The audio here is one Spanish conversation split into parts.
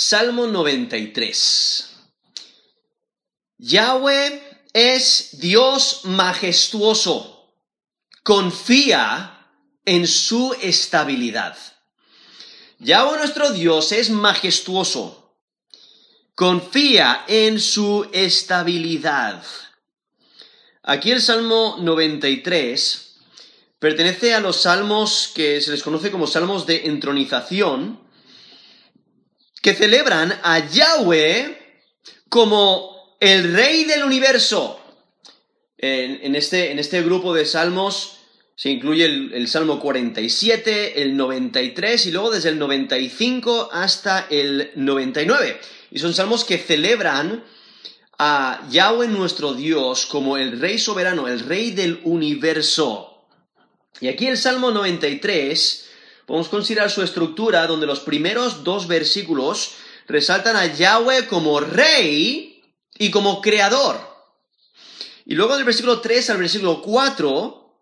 Salmo 93. Yahweh es Dios majestuoso. Confía en su estabilidad. Yahweh nuestro Dios es majestuoso. Confía en su estabilidad. Aquí el Salmo 93 pertenece a los salmos que se les conoce como salmos de entronización, que celebran a Yahweh como el rey del universo. En, este, en este, grupo de salmos se incluye el, el, Salmo 47, el 93 y luego desde el 95 hasta el 99. Y son salmos que celebran a Yahweh nuestro Dios como el rey soberano, el rey del universo. Y aquí el Salmo 93 podemos considerar su estructura donde los primeros dos versículos resaltan a Yahweh como rey y como creador. Y luego del versículo 3 al versículo 4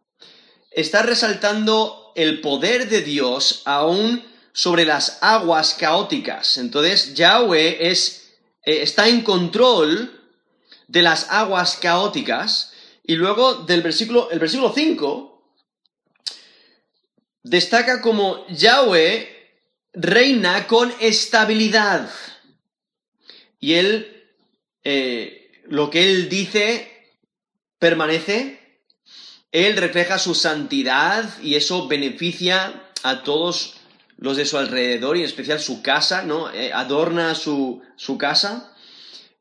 está resaltando el poder de Dios aún sobre las aguas caóticas. Entonces Yahweh es, eh, está en control de las aguas caóticas. Y luego del versículo, el versículo 5 destaca como Yahweh reina con estabilidad. Y él, eh, lo que él dice, permanece. Él refleja su santidad y eso beneficia a todos los de su alrededor y en especial su casa, ¿no? Eh, adorna su, su casa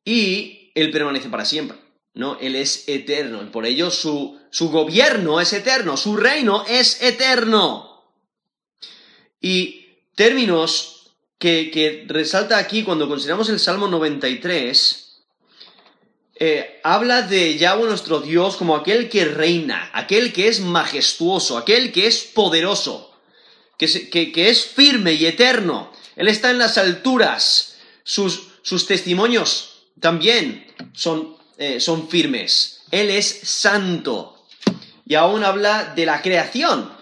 y él permanece para siempre, ¿no? Él es eterno y por ello su, su gobierno es eterno, su reino es eterno. Y términos que, resalta aquí cuando consideramos el Salmo 93, eh, habla de Yahweh nuestro Dios como aquel que reina, aquel que es majestuoso, aquel que es poderoso, que, es firme y eterno. Él está en las alturas, sus, testimonios también eh, son firmes. Él es santo. Y aún habla de la creación,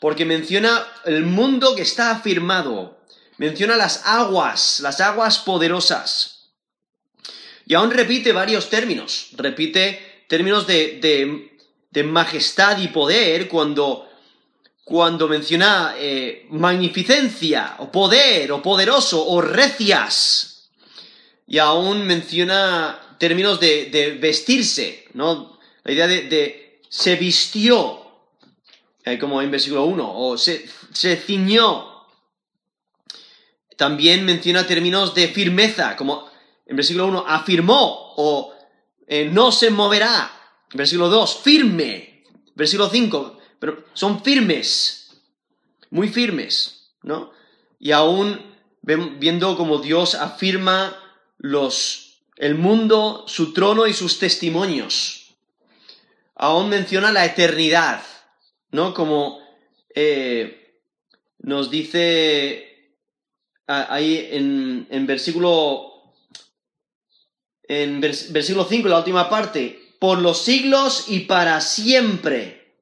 porque menciona el mundo que está afirmado, menciona las aguas, las aguas poderosas. Y aún repite varios términos, repite términos de, de, majestad y poder cuando, cuando menciona eh, magnificencia, o poder, o poderoso, o recias. Y aún menciona términos de, de vestirse, ¿no? La idea de, de se vistió, como en versículo 1, o se, ciñó. También menciona términos de firmeza, como en versículo 1, afirmó o eh, no se moverá. Versículo 2, firme. Versículo 5, pero son firmes, muy firmes, ¿no? Y aún viendo como Dios afirma los, el mundo, su trono y sus testimonios. Aún menciona la eternidad. ¿No? Como eh, nos dice ahí en, en versículo en versículo 5, la última parte, por los siglos y para siempre.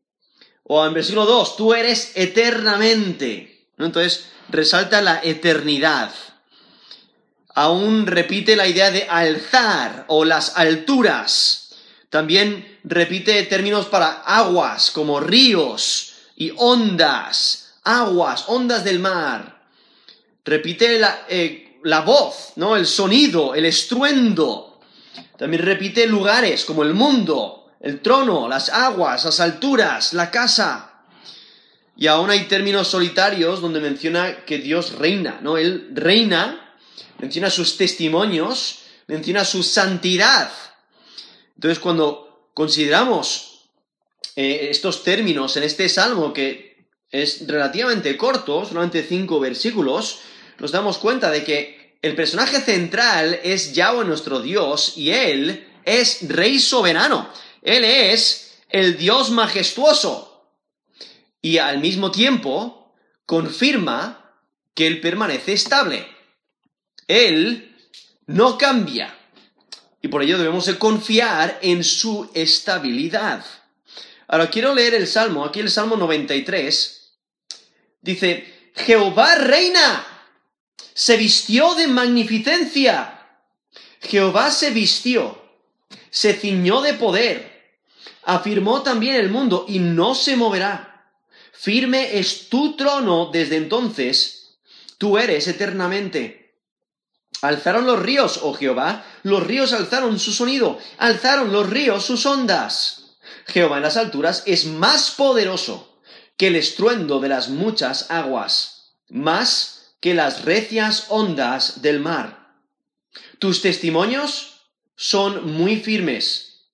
O en versículo 2, tú eres eternamente. Entonces, resalta la eternidad. Aún repite la idea de alzar o las alturas. También repite términos para aguas como ríos y ondas, aguas, ondas del mar. Repite la, eh, la voz, ¿no? El sonido, el estruendo. También repite lugares como el mundo, el trono, las aguas, las alturas, la casa. Y aún hay términos solitarios donde menciona que Dios reina, ¿no? Él reina, menciona sus testimonios, menciona su santidad. Entonces, cuando consideramos eh, estos términos en este salmo, que es relativamente corto, solamente cinco versículos, nos damos cuenta de que el personaje central es Yahweh nuestro Dios y Él es Rey soberano. Él es el Dios majestuoso. Y al mismo tiempo confirma que Él permanece estable. Él no cambia y por ello debemos de confiar en su estabilidad. Ahora quiero leer el Salmo, aquí el Salmo 93, dice, Jehová reina, se vistió de magnificencia. Jehová se vistió, se ciñó de poder, afirmó también el mundo y no se moverá. Firme es tu trono desde entonces, tú eres eternamente. Alzaron los ríos, oh Jehová, los ríos alzaron su sonido, alzaron los ríos sus ondas. Jehová en las alturas es más poderoso que el estruendo de las muchas aguas, más que las recias ondas del mar. Tus testimonios son muy firmes.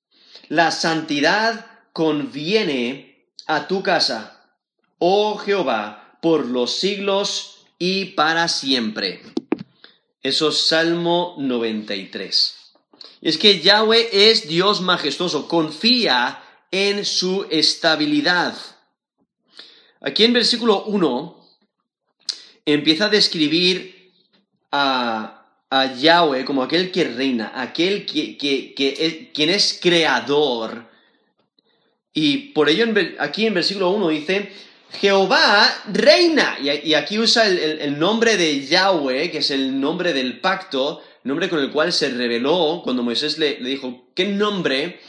La santidad conviene a tu casa, oh Jehová, por los siglos y para siempre. Eso es Salmo 93. Es que Yahweh es Dios majestuoso, confía en su estabilidad. Aquí en versículo 1 empieza a describir a, Yahweh como aquel que reina, aquel que, es, quien es creador. Y por ello aquí en versículo 1 dice, Jehová reina. Y, aquí usa el, nombre de Yahweh, que es el nombre del pacto, nombre con el cual se reveló cuando Moisés le, dijo, ¿qué nombre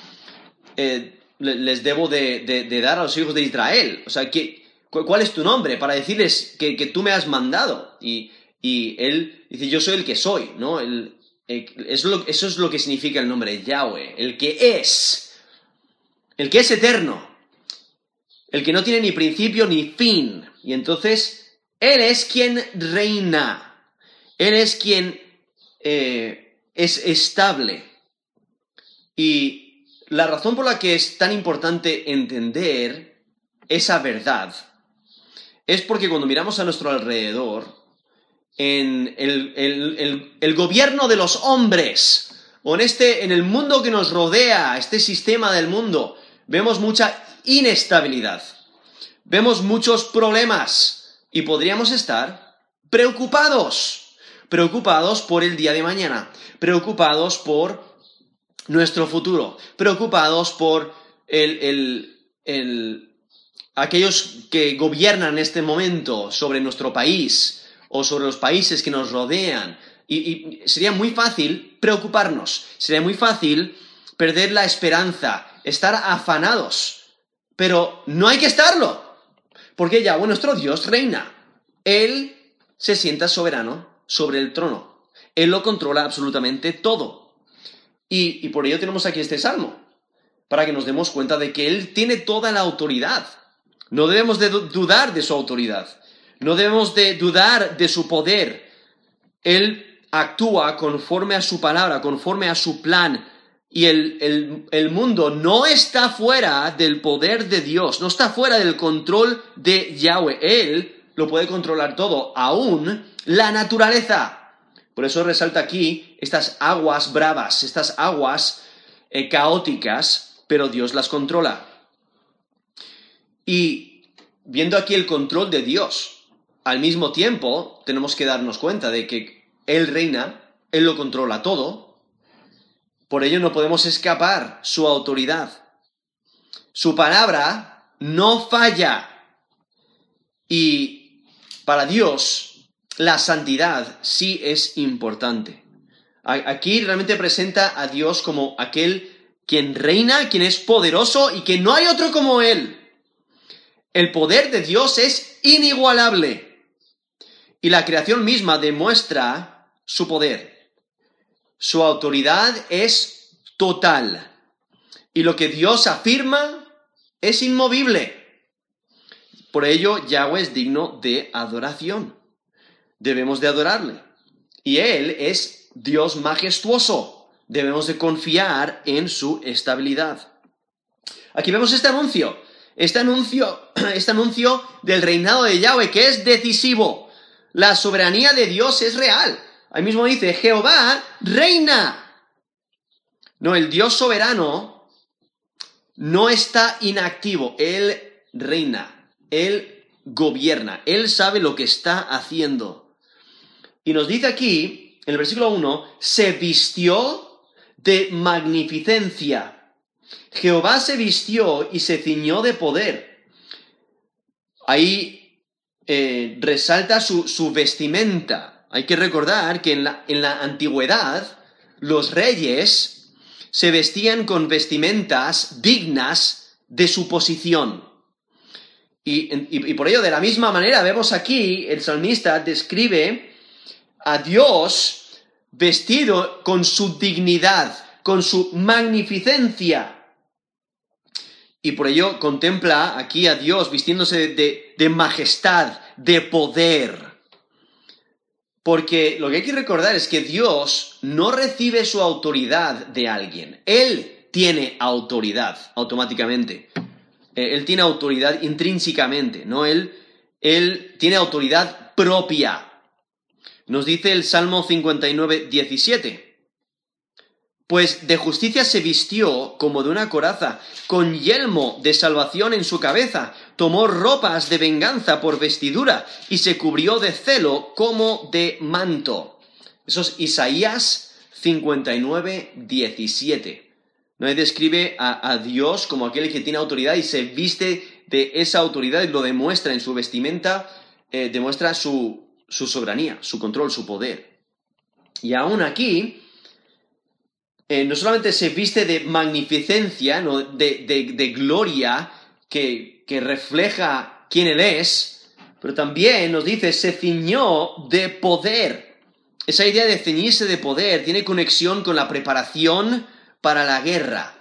eh, les debo de, dar a los hijos de Israel? O sea, ¿qué, ¿cuál es tu nombre? Para decirles que, tú me has mandado. Y, él dice, yo soy el que soy, ¿no? eso, es lo, que significa el nombre Yahweh, el que es, el que es eterno, el que no tiene ni principio ni fin. Y entonces, Él es quien reina, Él es quien eh, es estable. Y la razón por la que es tan importante entender esa verdad es porque cuando miramos a nuestro alrededor, en el, gobierno de los hombres, o en, este, en el mundo que nos rodea, este sistema del mundo, vemos mucha inestabilidad, vemos muchos problemas y podríamos estar preocupados, preocupados por el día de mañana, preocupados por nuestro futuro, preocupados por el, el aquellos que gobiernan en este momento sobre nuestro país o sobre los países que nos rodean. Y, sería muy fácil preocuparnos, sería muy fácil perder la esperanza, estar afanados. Pero no hay que estarlo, porque ya nuestro Dios reina. Él se sienta soberano sobre el trono. Él lo controla absolutamente todo. y por ello tenemos aquí este salmo, para que nos demos cuenta de que Él tiene toda la autoridad no debemos de dudar de su autoridad. No debemos de dudar de su poder. Él actúa conforme a su palabra, conforme a su plan. Y el, el, mundo no está fuera del poder de Dios, no está fuera del control de Yahweh. Él lo puede controlar todo, aún la naturaleza. Por eso resalta aquí estas aguas bravas, estas aguas eh, caóticas, pero Dios las controla. Y viendo aquí el control de Dios, al mismo tiempo tenemos que darnos cuenta de que Él reina, Él lo controla todo, por ello no podemos escapar su autoridad. Su palabra no falla. Y para Dios, la santidad sí es importante. Aquí realmente presenta a Dios como aquel quien reina, quien es poderoso y que no hay otro como Él. El poder de Dios es inigualable y la creación misma demuestra su poder. Su autoridad es total y lo que Dios afirma es inmovible. Por ello, Yahweh es digno de adoración. Debemos de adorarle. Y Él es Dios majestuoso. Debemos de confiar en su estabilidad. Aquí vemos este anuncio este anuncio, este anuncio del reinado de Yahweh, que es decisivo. La soberanía de Dios es real. Ahí mismo dice, Jehová reina. No, el Dios soberano no está inactivo, Él reina, Él gobierna, Él sabe lo que está haciendo. Y nos dice aquí, en el versículo 1, se vistió de magnificencia Jehová se vistió y se ciñó de poder. Ahí eh, resalta su, vestimenta. Hay que recordar que en la, en la antigüedad los reyes se vestían con vestimentas dignas de su posición. Y, por ello, de la misma manera, vemos aquí, el salmista describe a Dios vestido con su dignidad, con su magnificencia. Y por ello contempla aquí a Dios vistiéndose de, de majestad, de poder. Porque lo que hay que recordar es que Dios no recibe su autoridad de alguien. Él tiene autoridad automáticamente. Eh, él tiene autoridad intrínsecamente, ¿no? Él, él tiene autoridad propia. Nos dice el Salmo 59, 17. Pues de justicia se vistió como de una coraza, con yelmo de salvación en su cabeza, tomó ropas de venganza por vestidura y se cubrió de celo como de manto. Eso es Isaías 59, 17. ¿no? describe a, Dios como aquel que tiene autoridad y se viste de esa autoridad y lo demuestra en su vestimenta, eh, demuestra su, soberanía, su control, su poder. Y aún aquí, eh, no solamente se viste de magnificencia, de, gloria que, que refleja quién Él es, pero también nos dice, se ciñó de poder. Esa idea de ceñirse de poder tiene conexión con la preparación para la guerra,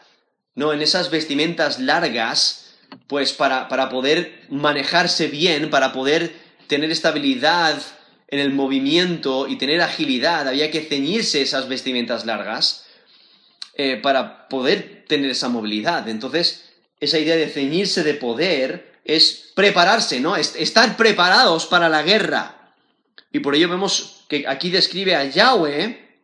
¿no? En esas vestimentas largas, pues para, para poder manejarse bien, para poder tener estabilidad en el movimiento y tener agilidad, había que ceñirse esas vestimentas largas eh, para poder tener esa movilidad. Entonces, esa idea de ceñirse de poder es prepararse, ¿no? estar preparados para la guerra. Y por ello vemos que aquí describe a Yahweh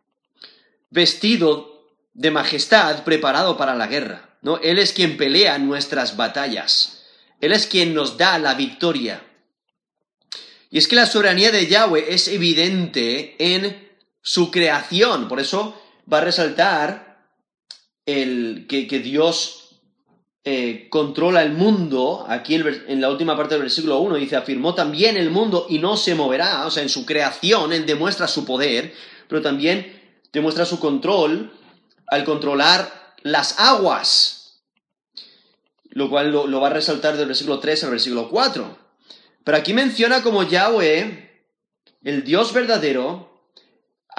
vestido de majestad preparado para la guerra. ¿no? Él es quien pelea nuestras batallas. Él es quien nos da la victoria. Y es que la soberanía de Yahweh es evidente en su creación. Por eso va a resaltar el, que, Dios eh, controla el mundo. Aquí en la última parte del versículo 1 dice, afirmó también el mundo y no se moverá. O sea, en su creación Él demuestra su poder, pero también demuestra su control al controlar las aguas, lo cual lo, va a resaltar del versículo 3 al versículo 4. Pero aquí menciona como Yahweh, el Dios verdadero,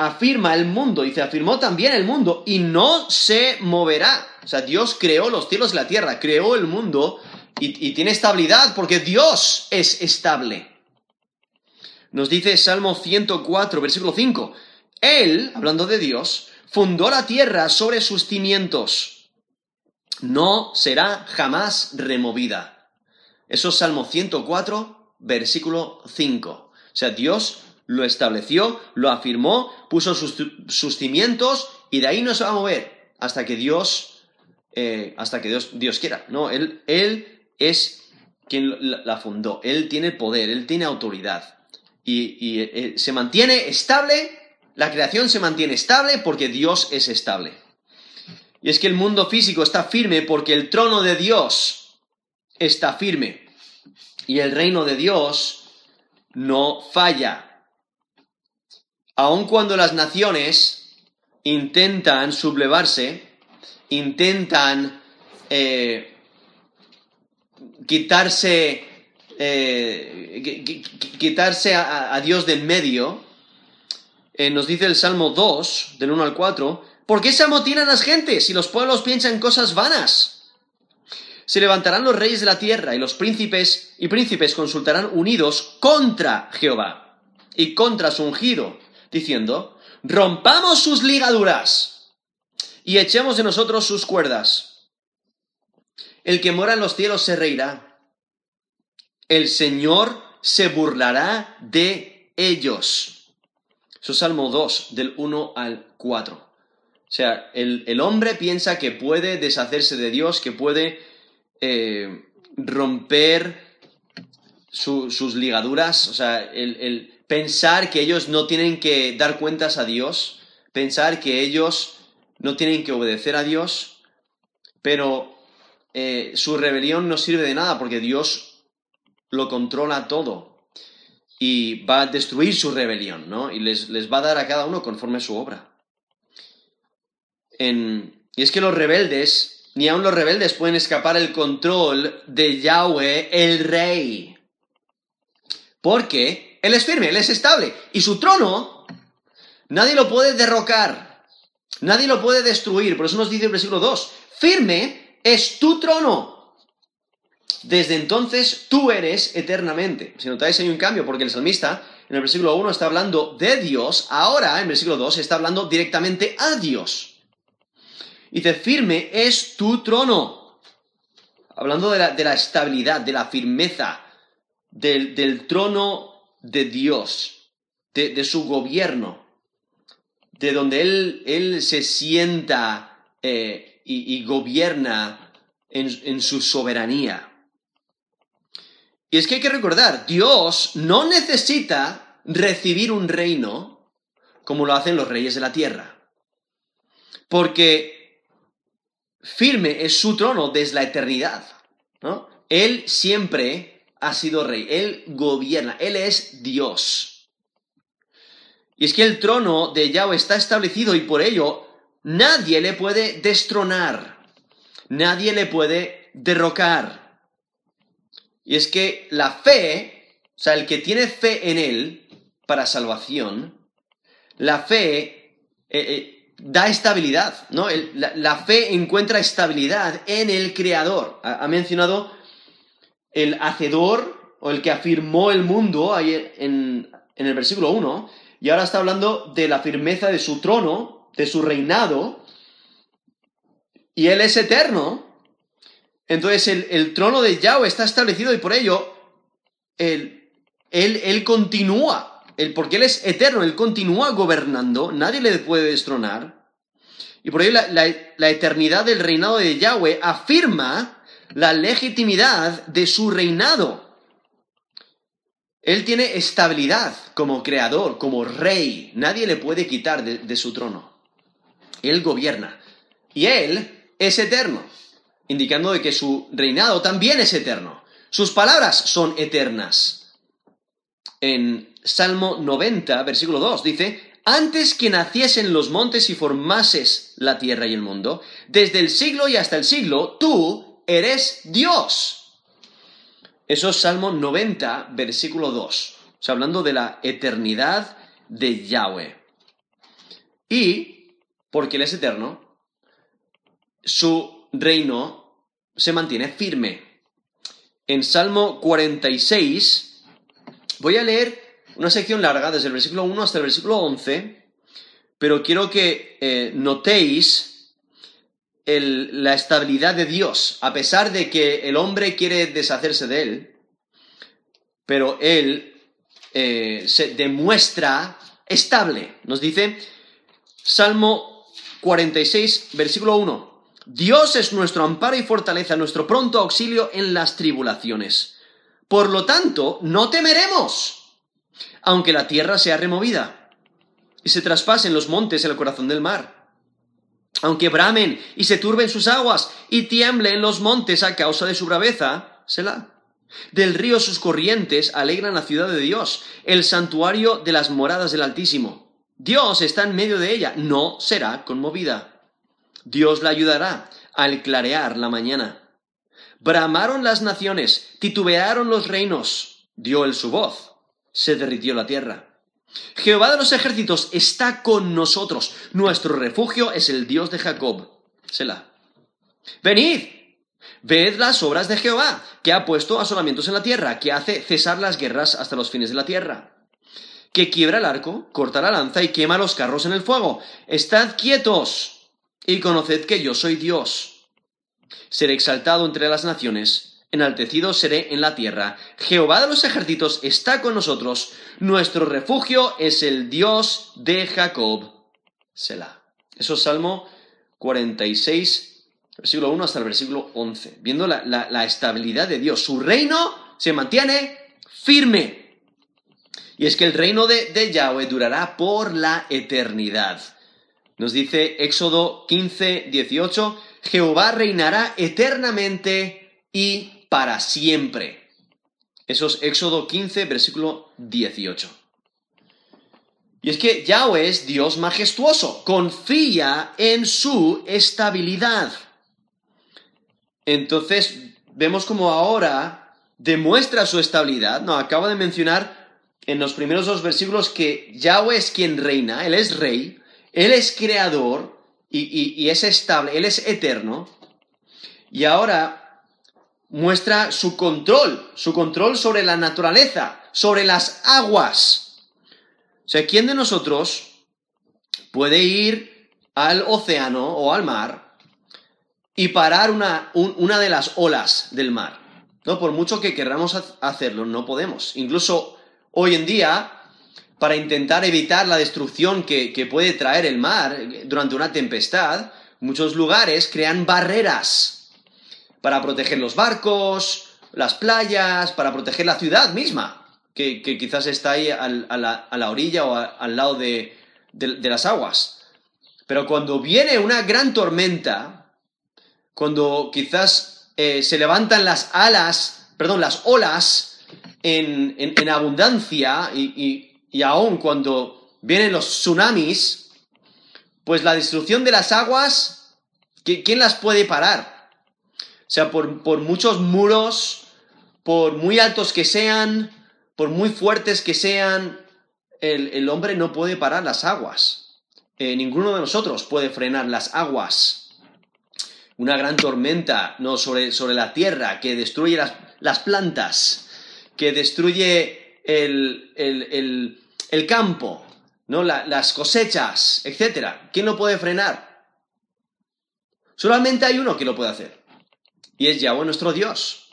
afirma el mundo, dice, afirmó también el mundo y no se moverá. O sea, Dios creó los cielos y la tierra, creó el mundo y, y tiene estabilidad porque Dios es estable. Nos dice Salmo 104, versículo 5. Él, hablando de Dios, fundó la tierra sobre sus cimientos. No será jamás removida. Eso es Salmo 104, versículo 5. O sea, Dios lo estableció, lo afirmó, puso sus, cimientos y de ahí no se va a mover hasta que Dios, eh, hasta que Dios, Dios, quiera. No, él, él es quien la fundó. Él tiene poder, él tiene autoridad y, eh, se mantiene estable la creación se mantiene estable porque Dios es estable. Y es que el mundo físico está firme porque el trono de Dios está firme. Y el reino de Dios no falla. Aun cuando las naciones intentan sublevarse, intentan eh, quitarse, eh, quitarse a Dios del medio, eh, nos dice el Salmo 2, del 1 al 4, ¿por qué se amotinan las gentes y los pueblos piensan cosas vanas? Se levantarán los reyes de la tierra y los príncipes y príncipes consultarán unidos contra Jehová y contra su ungido, diciendo, rompamos sus ligaduras y echemos de nosotros sus cuerdas. El que mora en los cielos se reirá. El Señor se burlará de ellos. Eso es Salmo 2, del 1 al 4. O sea, el, hombre piensa que puede deshacerse de Dios, que puede eh, romper sus ligaduras, o sea, el, pensar que ellos no tienen que dar cuentas a Dios, pensar que ellos no tienen que obedecer a Dios, pero eh, su rebelión no sirve de nada porque Dios lo controla todo. y va a destruir su rebelión, ¿no? Y les, les va a dar a cada uno conforme a su obra. y es que los rebeldes, ni aun los rebeldes pueden escapar el control de Yahweh, el rey. Porque Él es firme, Él es estable. Y su trono, nadie lo puede derrocar. Nadie lo puede destruir. Por eso nos dice el versículo 2, firme es tu trono. Desde entonces tú eres eternamente. Si notáis hay un cambio, porque el salmista en el versículo 1 está hablando de Dios, ahora en el versículo 2 está hablando directamente a Dios. Dice, firme es tu trono. Hablando de la, estabilidad, de la firmeza, del, trono de Dios, de, su gobierno, de donde Él, él se sienta eh, y, gobierna en su soberanía. Y es que hay que recordar, Dios no necesita recibir un reino como lo hacen los reyes de la tierra. Porque firme es su trono desde la eternidad. ¿no? Él siempre ha sido rey, Él gobierna, Él es Dios. Y es que el trono de Yahweh está establecido y por ello nadie le puede destronar, nadie le puede derrocar. Y es que la fe, o sea, el que tiene fe en Él para salvación, la fe eh, eh, da estabilidad, ¿no? la, fe encuentra estabilidad en el Creador. Ha, mencionado el hacedor o el que afirmó el mundo ahí en, en el versículo 1, y ahora está hablando de la firmeza de su trono, de su reinado, y Él es eterno, entonces el, trono de Yahweh está establecido y por ello él, él, continúa, porque Él es eterno, Él continúa gobernando, nadie le puede destronar. Y por ello la, eternidad del reinado de Yahweh afirma la legitimidad de su reinado. Él tiene estabilidad como creador, como rey. Nadie le puede quitar de, su trono. Él gobierna. Y Él es eterno indicando de que su reinado también es eterno. Sus palabras son eternas. En Salmo 90, versículo 2, dice, antes que naciesen los montes y formases la tierra y el mundo, desde el siglo y hasta el siglo, tú eres Dios. Eso es Salmo 90, versículo 2. O sea, hablando de la eternidad de Yahweh. Y, porque Él es eterno, su reino se mantiene firme. En Salmo 46, voy a leer una sección larga, desde el versículo 1 hasta el versículo 11, pero quiero que eh, notéis la estabilidad de Dios, a pesar de que el hombre quiere deshacerse de él, pero él eh, se demuestra estable. Nos dice Salmo 46, versículo 1. Dios es nuestro amparo y fortaleza, nuestro pronto auxilio en las tribulaciones. Por lo tanto, no temeremos, aunque la tierra sea removida y se traspasen los montes en el corazón del mar. Aunque bramen y se turben sus aguas y tiemblen los montes a causa de su braveza, la. Del río sus corrientes alegran la ciudad de Dios, el santuario de las moradas del Altísimo. Dios está en medio de ella, no será conmovida. Dios la ayudará al clarear la mañana. Bramaron las naciones, titubearon los reinos, dio él su voz, se derritió la tierra. Jehová de los ejércitos está con nosotros, nuestro refugio es el Dios de Jacob. Selah. Venid, ved las obras de Jehová, que ha puesto asolamientos en la tierra, que hace cesar las guerras hasta los fines de la tierra que quiebra el arco, corta la lanza y quema los carros en el fuego. Estad quietos, y conoced que yo soy Dios. Seré exaltado entre las naciones, enaltecido seré en la tierra. Jehová de los ejércitos está con nosotros, nuestro refugio es el Dios de Jacob. Selah. Eso es Salmo 46, versículo 1 hasta el versículo 11. Viendo la, estabilidad de Dios, su reino se mantiene firme. Y es que el reino de, de Yahweh durará por la eternidad. Nos dice Éxodo 15, 18, Jehová reinará eternamente y para siempre. Eso es Éxodo 15, versículo 18. Y es que Yahweh es Dios majestuoso, confía en su estabilidad. Entonces, vemos como ahora demuestra su estabilidad. No, acabo de mencionar en los primeros dos versículos que Yahweh es quien reina, Él es rey, Él es creador y, es estable, Él es eterno. Y ahora muestra su control, su control sobre la naturaleza, sobre las aguas. O sea, ¿quién de nosotros puede ir al océano o al mar y parar una, una de las olas del mar? No, por mucho que queramos hacerlo, no podemos. Incluso hoy en día, para intentar evitar la destrucción que, que puede traer el mar durante una tempestad, muchos lugares crean barreras para proteger los barcos, las playas, para proteger la ciudad misma, que, quizás está ahí a, la, orilla o al lado de, las aguas. Pero cuando viene una gran tormenta, cuando quizás eh, se levantan las alas, perdón, las olas en, abundancia y, y aún cuando vienen los tsunamis, pues la destrucción de las aguas, ¿quién las puede parar? O sea, por, muchos muros, por muy altos que sean, por muy fuertes que sean, el, hombre no puede parar las aguas. Eh, ninguno de nosotros puede frenar las aguas. Una gran tormenta ¿no? sobre, sobre la tierra que destruye las, las plantas, que destruye el, el campo, ¿no? las cosechas, etc. ¿Quién lo puede frenar? Solamente hay uno que lo puede hacer. Y es Yahweh nuestro Dios.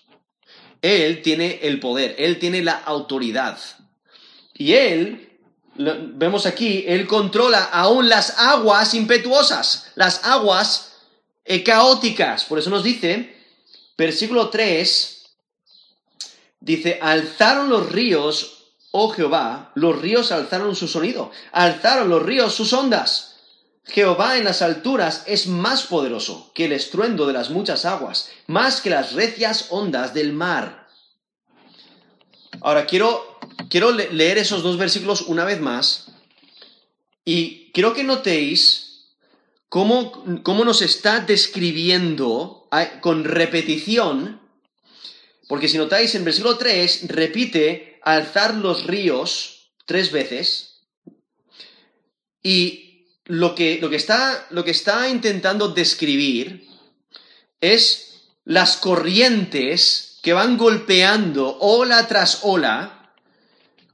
Él tiene el poder, Él tiene la autoridad. Y Él, vemos aquí, Él controla aún las aguas impetuosas, las aguas eh, caóticas. Por eso nos dice, versículo 3, dice, alzaron los ríos oh Jehová, los ríos alzaron su sonido, alzaron los ríos sus ondas. Jehová en las alturas es más poderoso que el estruendo de las muchas aguas, más que las recias ondas del mar. Ahora quiero, quiero leer esos dos versículos una vez más y quiero que notéis cómo, cómo nos está describiendo con repetición, porque si notáis en versículo 3 repite alzar los ríos tres veces. Y lo que, lo que, está, lo que está intentando describir es las corrientes que van golpeando ola tras ola,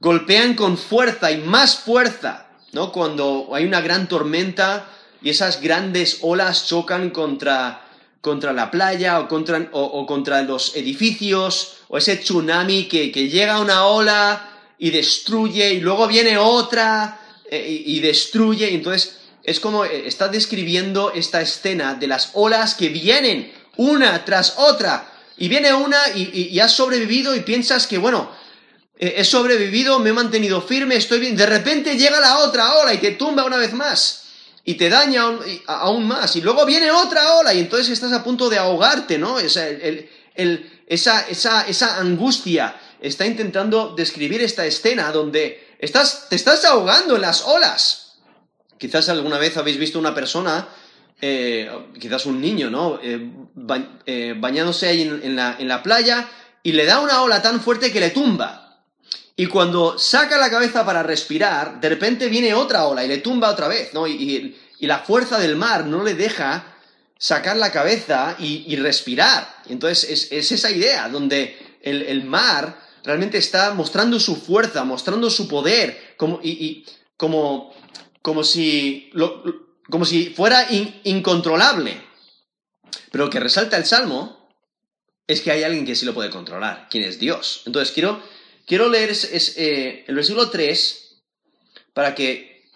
golpean con fuerza y más fuerza, ¿no? Cuando hay una gran tormenta y esas grandes olas chocan contra, contra la playa o contra, o contra los edificios o ese tsunami que, llega a una ola y destruye y luego viene otra eh, y, destruye. entonces es como eh, está describiendo esta escena de las olas que vienen una tras otra. Y viene una y, y, has sobrevivido y piensas que, bueno, eh, he sobrevivido, me he mantenido firme, estoy bien. De repente llega la otra ola y te tumba una vez más. Y te daña aún, más. Y luego viene otra ola y entonces estás a punto de ahogarte, ¿no? Es el, esa, esa, angustia, está intentando describir esta escena donde estás, te estás ahogando en las olas. Quizás alguna vez habéis visto una persona, eh, quizás un niño, ¿no? Eh, eh, bañándose ahí en, la, playa y le da una ola tan fuerte que le tumba. Y cuando saca la cabeza para respirar, de repente viene otra ola y le tumba otra vez, ¿no? y la fuerza del mar no le deja sacar la cabeza y, respirar. entonces es, esa idea donde el, mar realmente está mostrando su fuerza, mostrando su poder, como, y, como, como, si, como si fuera incontrolable. Pero lo que resalta el Salmo es que hay alguien que sí lo puede controlar, quien es Dios. Entonces quiero, quiero leer eh, el versículo 3 para que,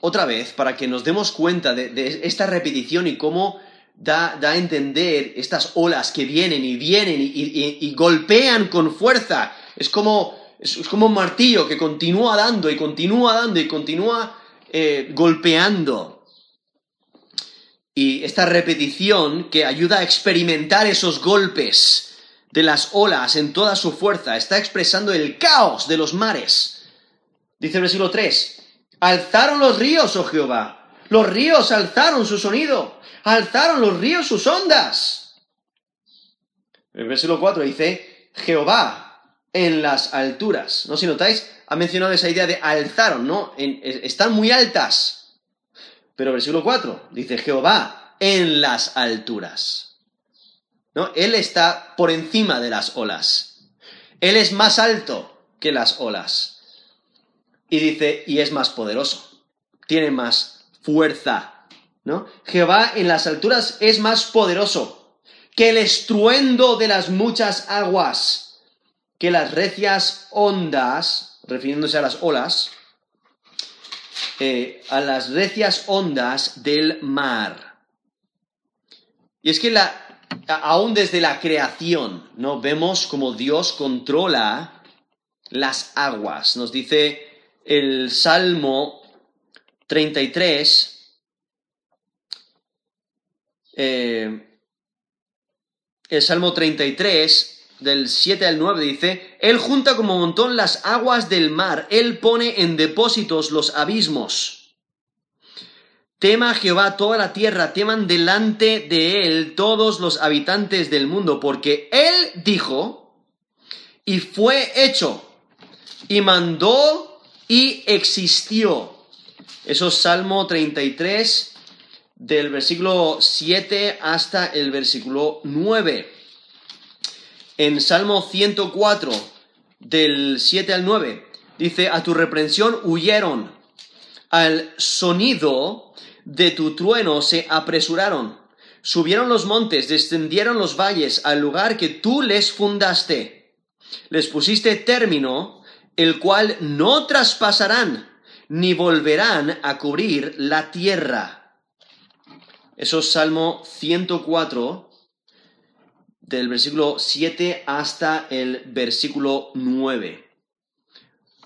otra vez, para que nos demos cuenta de, esta repetición y cómo da, a entender estas olas que vienen y vienen y, golpean con fuerza. Es como, es, como un martillo que continúa dando y continúa dando y continúa eh, golpeando. Y esta repetición que ayuda a experimentar esos golpes de las olas en toda su fuerza, está expresando el caos de los mares. Dice el versículo 3, alzaron los ríos, oh Jehová, los ríos alzaron su sonido, alzaron los ríos sus ondas. El versículo 4 dice, Jehová en las alturas. ¿No? Si notáis, ha mencionado esa idea de alzaron, ¿no? están muy altas. Pero versículo 4 dice, Jehová en las alturas. ¿No? Él está por encima de las olas. Él es más alto que las olas. Y dice, y es más poderoso. Tiene más fuerza. ¿No? Jehová en las alturas es más poderoso que el estruendo de las muchas aguas, que las recias ondas, refiriéndose a las olas, eh, a las recias ondas del mar. Y es que la, aún desde la creación, ¿no? Vemos como Dios controla las aguas. Nos dice el Salmo 33, eh, el Salmo 33, del 7 al 9, dice, Él junta como montón las aguas del mar, Él pone en depósitos los abismos. Tema Jehová toda la tierra, teman delante de él todos los habitantes del mundo, porque él dijo y fue hecho, y mandó y existió. Eso es Salmo 33, del versículo 7 hasta el versículo 9. En Salmo 104, del 7 al 9, dice, a tu reprensión huyeron, al sonido de tu trueno se apresuraron. Subieron los montes, descendieron los valles al lugar que tú les fundaste. Les pusiste término, el cual no traspasarán, ni volverán a cubrir la tierra. Eso es Salmo 104, del versículo 7 hasta el versículo 9.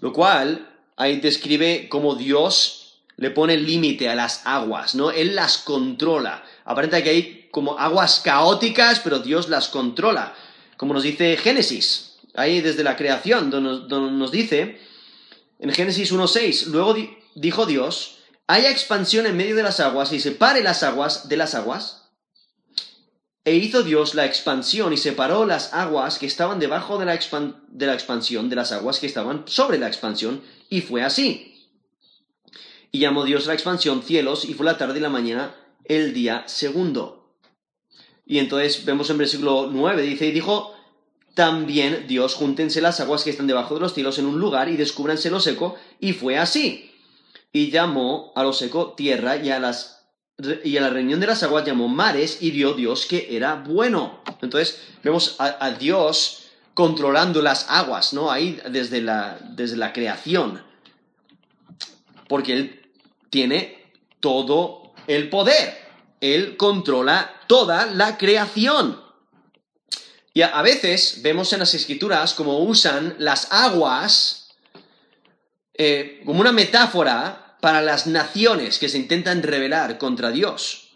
Lo cual ahí describe cómo Dios le pone límite a las aguas, ¿no? Él las controla. Aparenta que hay como aguas caóticas, pero Dios las controla. Como nos dice Génesis, ahí desde la creación, donde nos, dice, en Génesis 1.6, luego dijo Dios, haya expansión en medio de las aguas y separe las aguas de las aguas. E hizo Dios la expansión y separó las aguas que estaban debajo de la, expansión de las aguas que estaban sobre la expansión, y fue así. Y llamó Dios la expansión cielos, y fue la tarde y la mañana el día segundo. Y entonces vemos en versículo 9, dice, y dijo también Dios, júntense las aguas que están debajo de los cielos en un lugar y descúbranse lo seco, y fue así. Y llamó a lo seco tierra y a las y a la reunión de las aguas llamó mares y vio Dios que era bueno. Entonces vemos a, Dios controlando las aguas, ¿no? Ahí desde la, desde la creación. Porque Él tiene todo el poder. Él controla toda la creación. Y a, veces vemos en las escrituras como usan las aguas eh, como una metáfora para las naciones que se intentan rebelar contra Dios.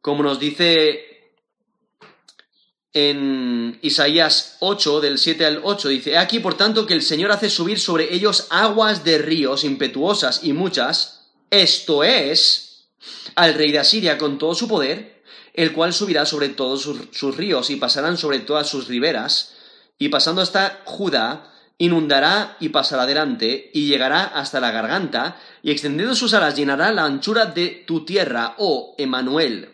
Como nos dice en Isaías 8, del 7 al 8, dice, aquí por tanto que el Señor hace subir sobre ellos aguas de ríos impetuosas y muchas, esto es, al rey de Asiria con todo su poder, el cual subirá sobre todos sus, ríos y pasarán sobre todas sus riberas, y pasando hasta Judá, inundará y pasará adelante, y llegará hasta la garganta, y extendiendo sus alas llenará la anchura de tu tierra, oh Emanuel.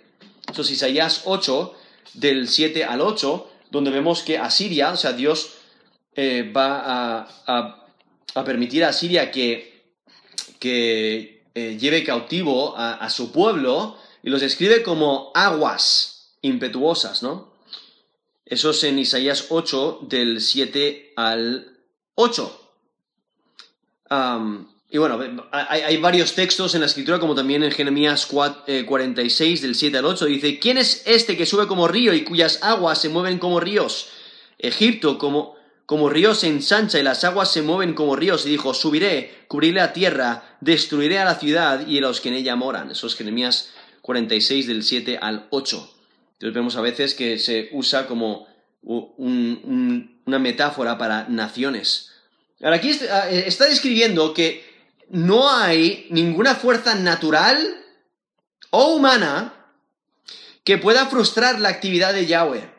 Eso es Isaías 8, del 7 al 8, donde vemos que Asiria, o sea, Dios eh, va a, permitir a Asiria que, que eh, lleve cautivo a, su pueblo y los describe como aguas impetuosas, ¿no? Eso es en Isaías 8, del 7 al 8. Y bueno, hay, varios textos en la escritura, como también en Jeremías 46, eh, del 7 al 8, dice, ¿quién es este que sube como río y cuyas aguas se mueven como ríos? Egipto, como, como río se ensancha y las aguas se mueven como ríos, y dijo, subiré, cubriré la tierra, destruiré a la ciudad y a los que en ella moran. Eso es Jeremías 46 del 7 al 8. Entonces vemos a veces que se usa como una metáfora para naciones. Ahora aquí está, eh, está describiendo que no hay ninguna fuerza natural o humana que pueda frustrar la actividad de Yahweh.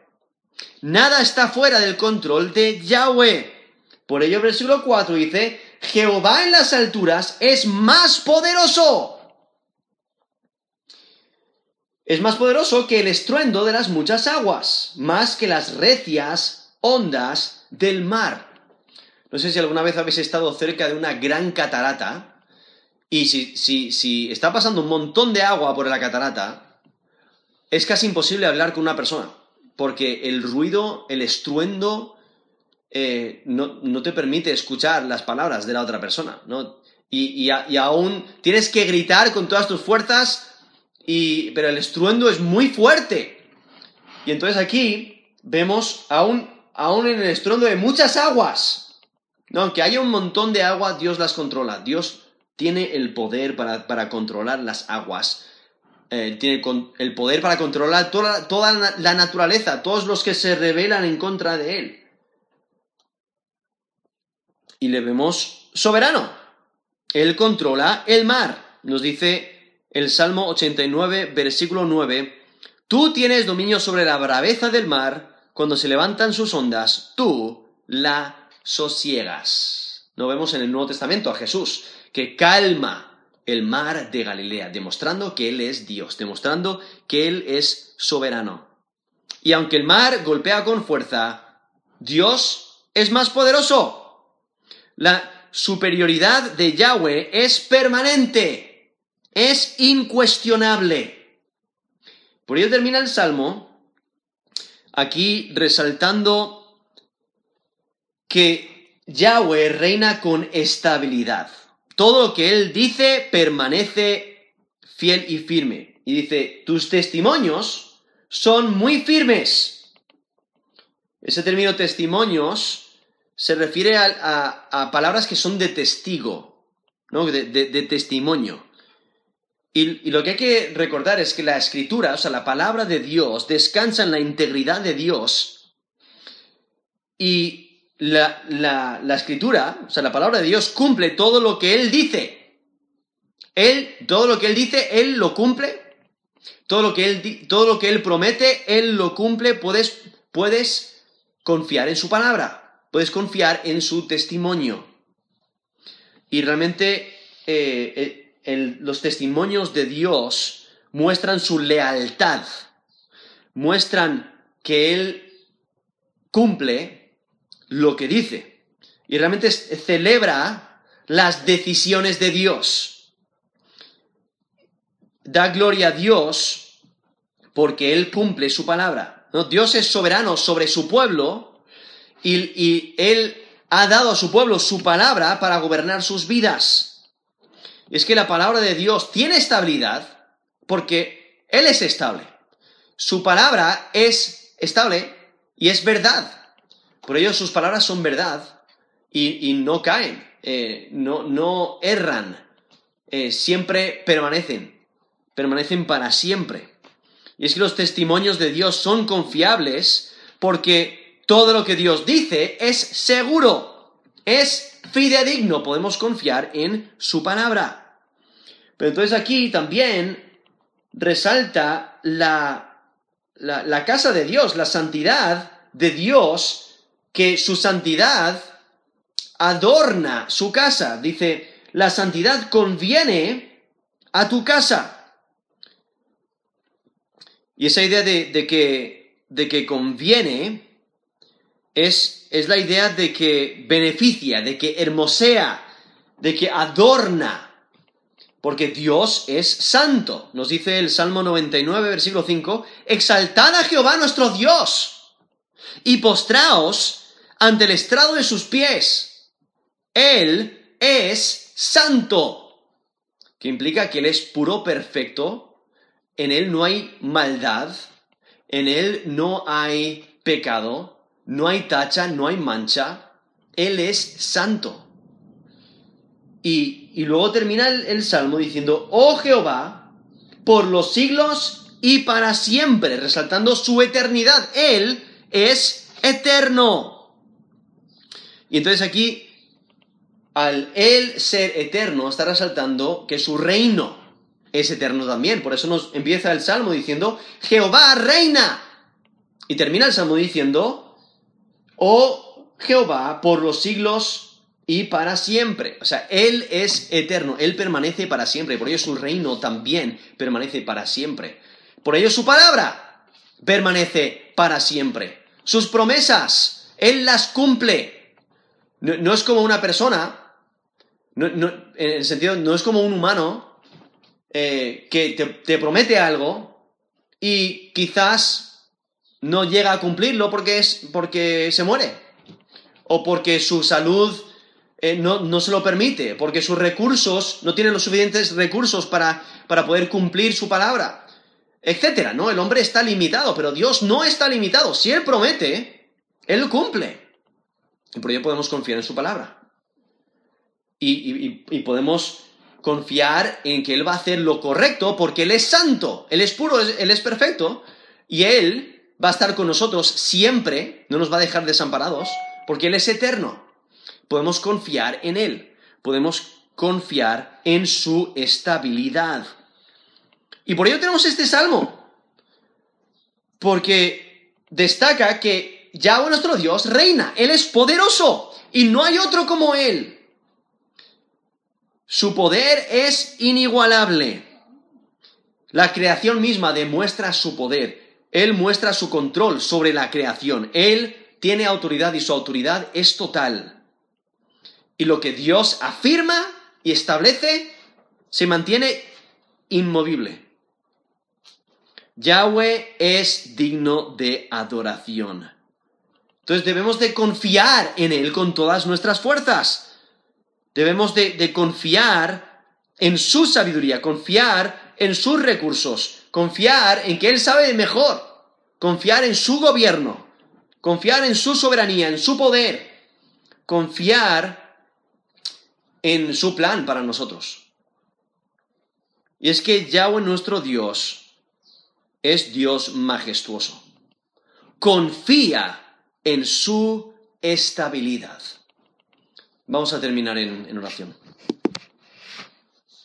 Nada está fuera del control de Yahweh. Por ello, el versículo 4 dice, Jehová en las alturas es más poderoso. Es más poderoso que el estruendo de las muchas aguas, más que las recias ondas del mar. No sé si alguna vez habéis estado cerca de una gran catarata y si, si, si está pasando un montón de agua por la catarata, es casi imposible hablar con una persona, porque el ruido, el estruendo, eh, no, te permite escuchar las palabras de la otra persona, ¿no? Y, y, aún tienes que gritar con todas tus fuerzas, y, pero el estruendo es muy fuerte. Y entonces aquí vemos aún, aún en el estruendo de muchas aguas, ¿no? Aunque haya un montón de agua, Dios las controla. Dios tiene el poder para, controlar las aguas. Eh, tiene el poder para controlar toda, toda la naturaleza, todos los que se rebelan en contra de él y le vemos soberano. Él controla el mar. Nos dice el Salmo 89, versículo 9, Tú tienes dominio sobre la braveza del mar, cuando se levantan sus ondas, tú la sosiegas. Lo vemos en el Nuevo Testamento a Jesús, que calma el mar de Galilea, demostrando que Él es Dios, demostrando que Él es soberano. Y aunque el mar golpea con fuerza, Dios es más poderoso. La superioridad de Yahweh es permanente, es incuestionable. Por ello termina el Salmo aquí resaltando que Yahweh reina con estabilidad. Todo lo que Él dice permanece fiel y firme. Y dice, tus testimonios son muy firmes. Ese término testimonios se refiere a, palabras que son de testigo, ¿no? de, testimonio. Y, lo que hay que recordar es que la escritura, o sea, la palabra de Dios, descansa en la integridad de Dios. Y la, la, escritura, o sea, la palabra de Dios cumple todo lo que Él dice. Él, todo lo que Él dice, Él lo cumple. Todo lo que Él, todo lo que él promete, Él lo cumple. Puedes, puedes confiar en su palabra puedes confiar en su testimonio. Y realmente eh, eh, los testimonios de Dios muestran su lealtad, muestran que Él cumple lo que dice. Y realmente celebra las decisiones de Dios. Da gloria a Dios porque Él cumple su palabra. Dios es soberano sobre su pueblo y, Él ha dado a su pueblo su palabra para gobernar sus vidas. es que la palabra de Dios tiene estabilidad porque Él es estable. Su palabra es estable y es verdad. Por ello sus palabras son verdad y, no caen, eh, no, erran, eh, siempre permanecen, permanecen para siempre. Y es que los testimonios de Dios son confiables porque todo lo que Dios dice es seguro, es fidedigno, podemos confiar en su palabra. Pero entonces aquí también resalta la, casa de Dios, la santidad de Dios, que su santidad adorna su casa. Dice, la santidad conviene a tu casa. Y esa idea de, que, de que conviene es, la idea de que beneficia, de que hermosea, de que adorna, porque Dios es santo. Nos dice el Salmo 99, versículo 5, exaltad a Jehová nuestro Dios y postraos ante el estrado de sus pies. Él es santo, que implica que Él es puro, perfecto, en Él no hay maldad, en Él no hay pecado, no hay tacha, no hay mancha, Él es santo. Y, luego termina el, salmo diciendo, oh Jehová, por los siglos y para siempre, resaltando su eternidad. Él es eterno. Y entonces aquí, al Él ser eterno, está resaltando que su reino es eterno también. Por eso nos empieza el Salmo diciendo, Jehová reina. Y termina el Salmo diciendo, oh Jehová, por los siglos y para siempre. O sea, Él es eterno, Él permanece para siempre. Por ello su reino también permanece para siempre. Por ello su palabra permanece para siempre. Sus promesas, Él las cumple. No, es como una persona, en el sentido, no es como un humano eh, que te, promete algo y quizás no llega a cumplirlo porque, es, porque se muere o porque su salud eh, no, se lo permite, porque sus recursos no tienen los suficientes recursos para, para poder cumplir su palabra etcétera, ¿no? El hombre está limitado, pero Dios no está limitado. Si Él promete, Él cumple. Y por ello podemos confiar en su palabra. Y, podemos confiar en que Él va a hacer lo correcto porque Él es santo, Él es puro, Él es perfecto, y Él va a estar con nosotros siempre, no nos va a dejar desamparados, porque Él es eterno. Podemos confiar en Él, podemos confiar en su estabilidad. Y por ello tenemos este salmo. Porque destaca que Yahweh nuestro Dios reina. Él es poderoso y no hay otro como Él. Su poder es inigualable. La creación misma demuestra su poder. Él muestra su control sobre la creación. Él tiene autoridad y su autoridad es total. Y lo que Dios afirma y establece se mantiene inmovible. Yahweh es digno de adoración. Entonces debemos de confiar en Él con todas nuestras fuerzas. Debemos de, confiar en su sabiduría, confiar en sus recursos, confiar en que Él sabe mejor, confiar en su gobierno, confiar en su soberanía, en su poder, confiar en su plan para nosotros. Y es que Yahweh nuestro Dios es Dios majestuoso. Confía en su estabilidad. Vamos a terminar en, oración.